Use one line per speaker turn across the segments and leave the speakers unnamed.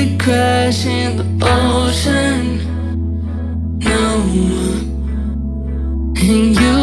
to crash in the ocean. No. And you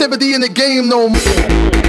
creativity in the game no more.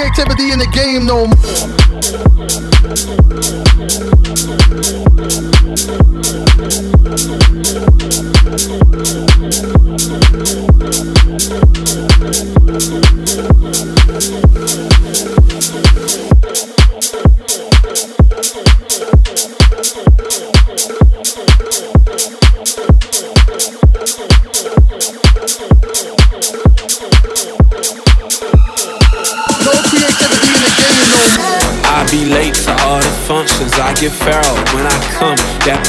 creativity in the game no more.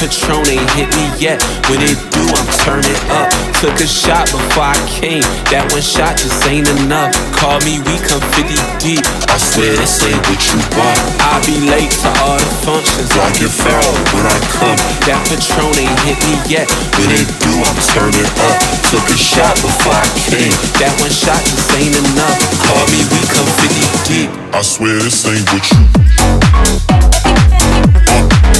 Patron ain't hit me yet. When it do, I'm turning up. Took a shot before I came. That one shot just ain't enough. Call me, we come 50 deep. I swear this ain't what you want. I be late to all the functions. I get feral when I come. That Patron ain't hit me yet. When it do, I'm turning up. Took a shot before I came. That one shot just ain't enough. Call me, we come 50 deep.
I swear this ain't what you
I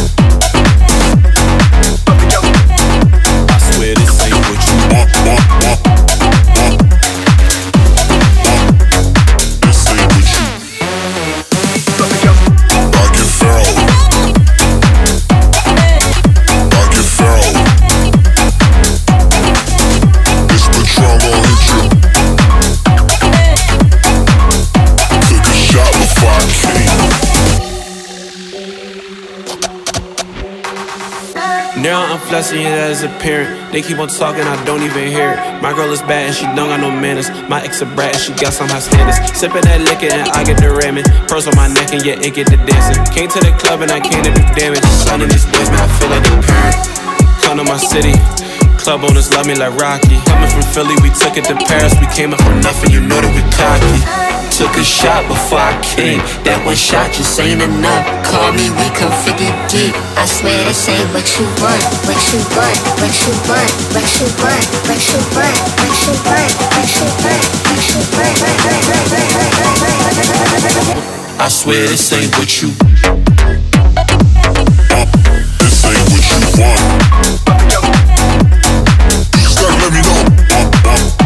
that, that, that.
Now I'm flexing as a parent. They keep on talking, I don't even hear it. My girl is bad and she don't got no manners. My ex a brat and she got some high standards. Sipping that liquor and I get the ramming. Pearls on my neck and yeah, it get the dancing. Came to the club and I came to do damage. Of these boys, man, I feel like a parent. Come to my city. Club owners love me like Rocky. Coming from Philly, we took it to Paris. We came up from nothing, you know that we cocky.
Took a shot before I came. That one shot just ain't enough. Call me, we come 50 deep. I swear this ain't what you want. What you want, what you want, what you want, what you want, what you want, what you want, what you want.
I swear this ain't what you
This ain't what you want. You just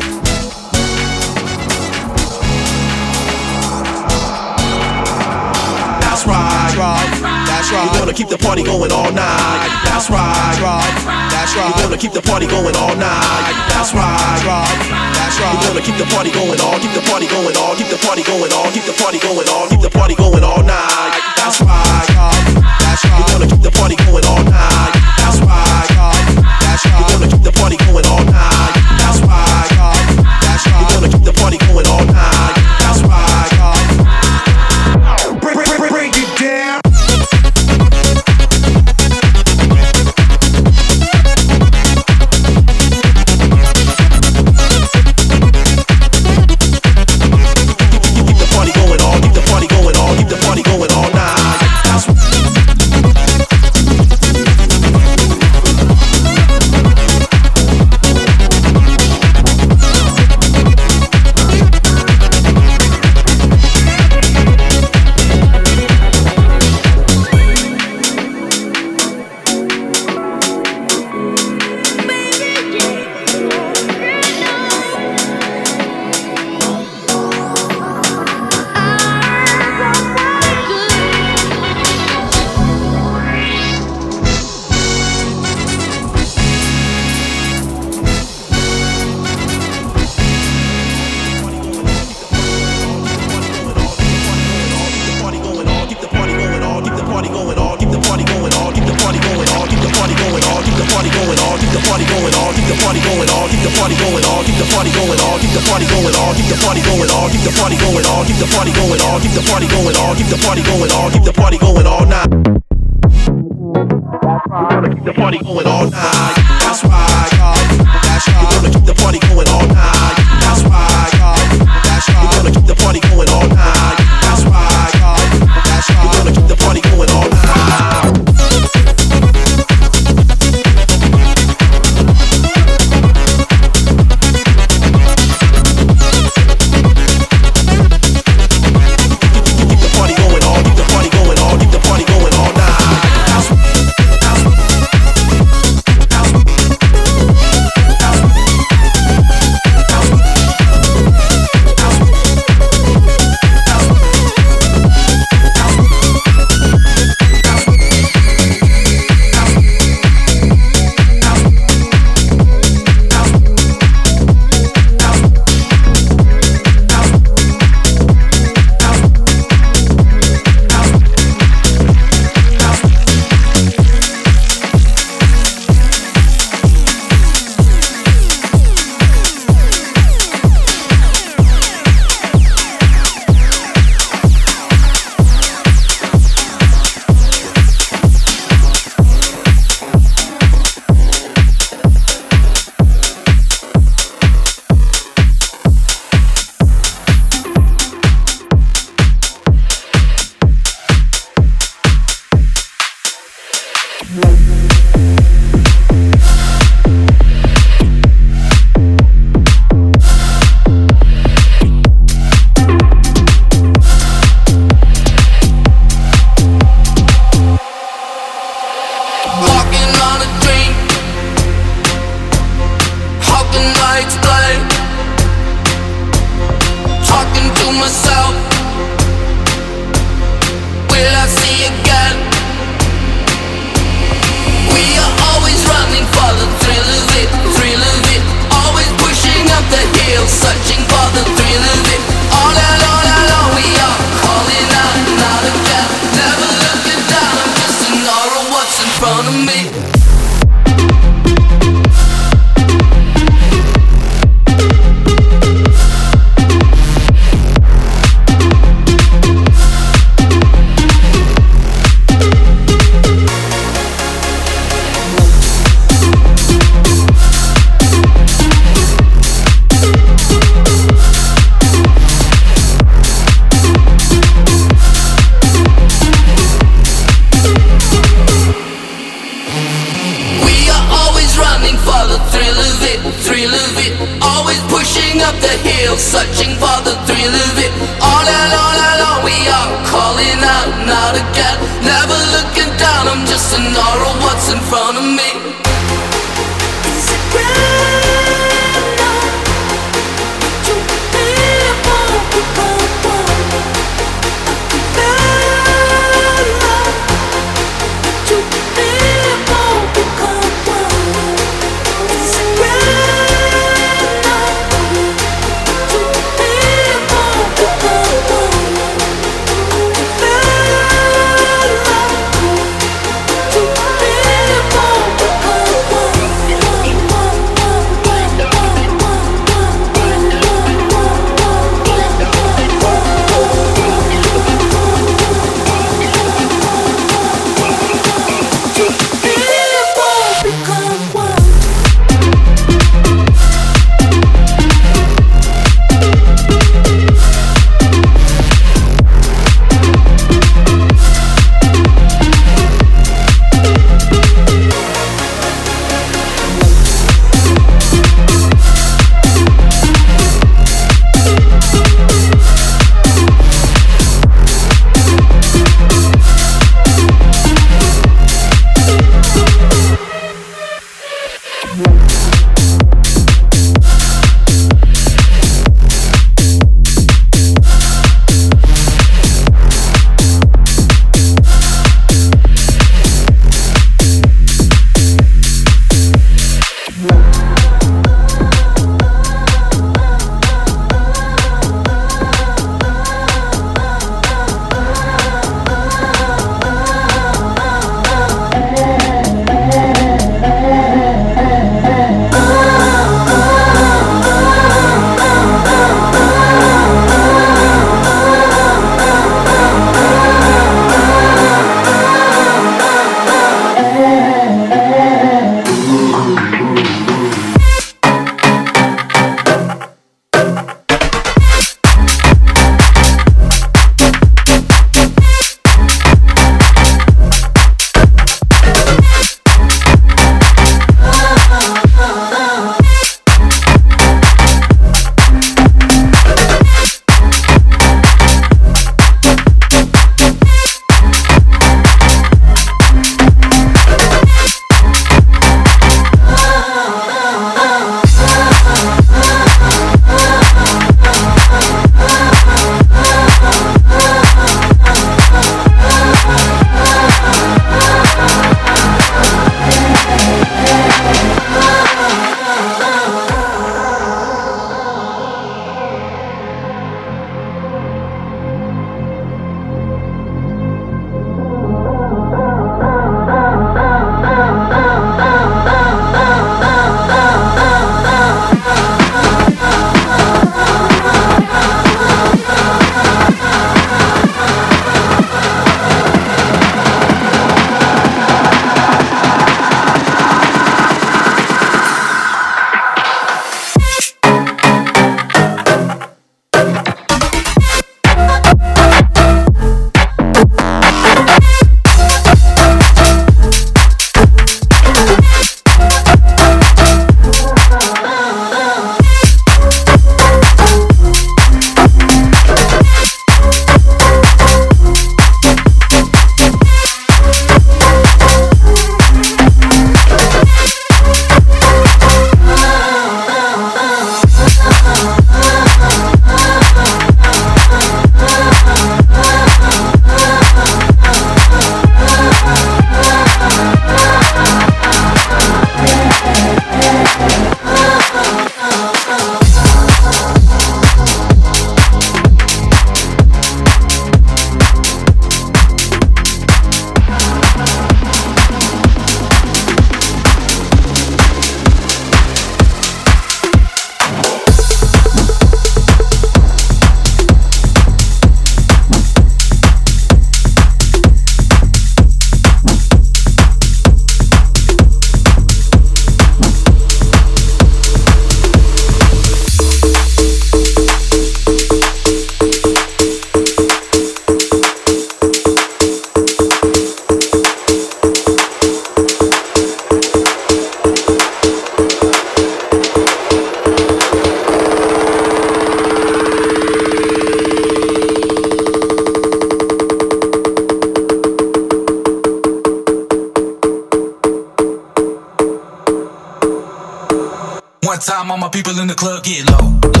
all
my people in the club get low,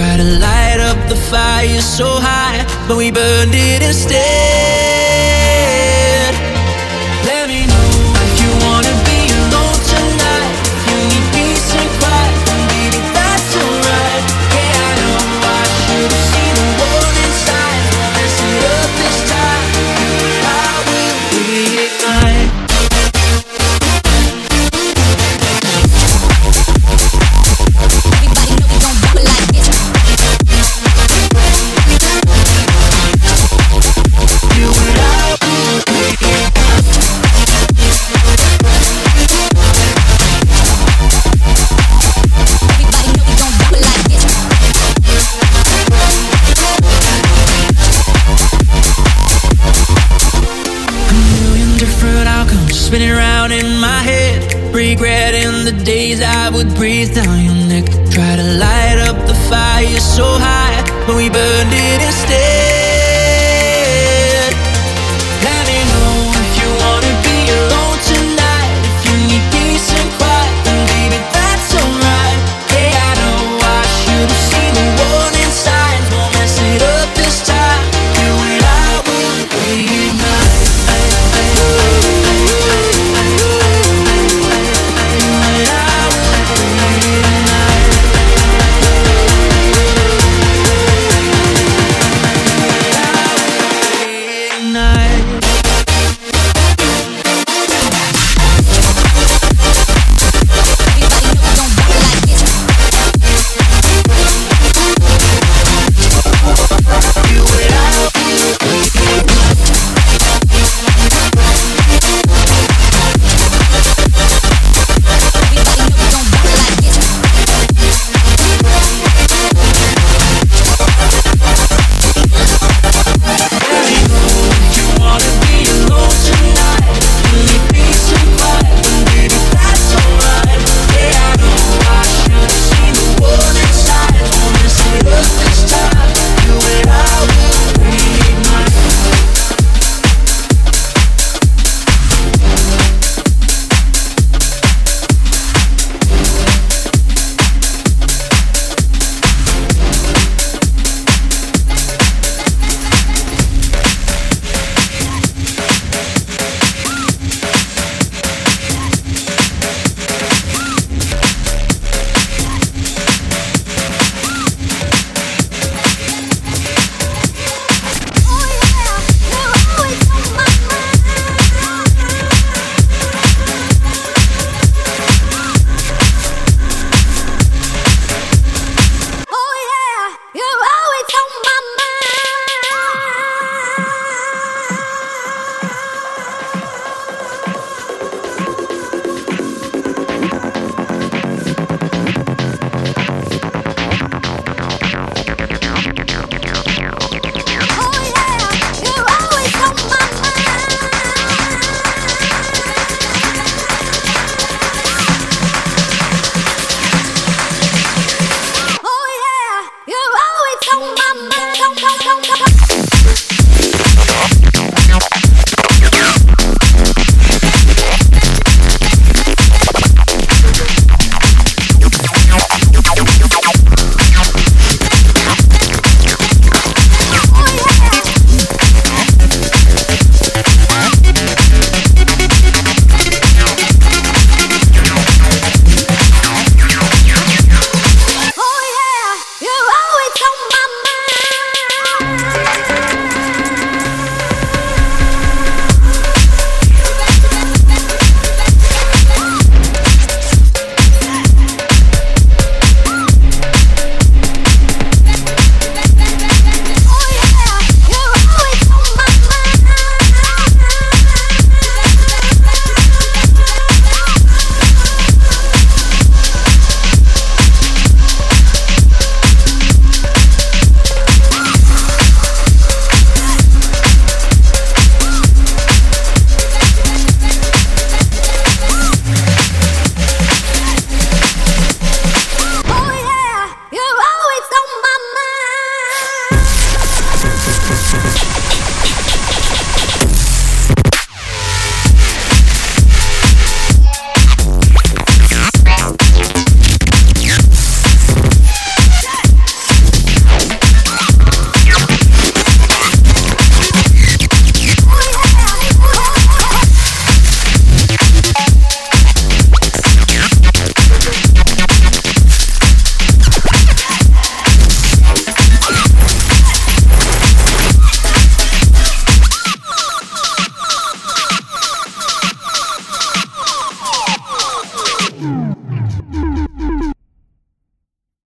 Try to light up the fire so high, but we burned it instead.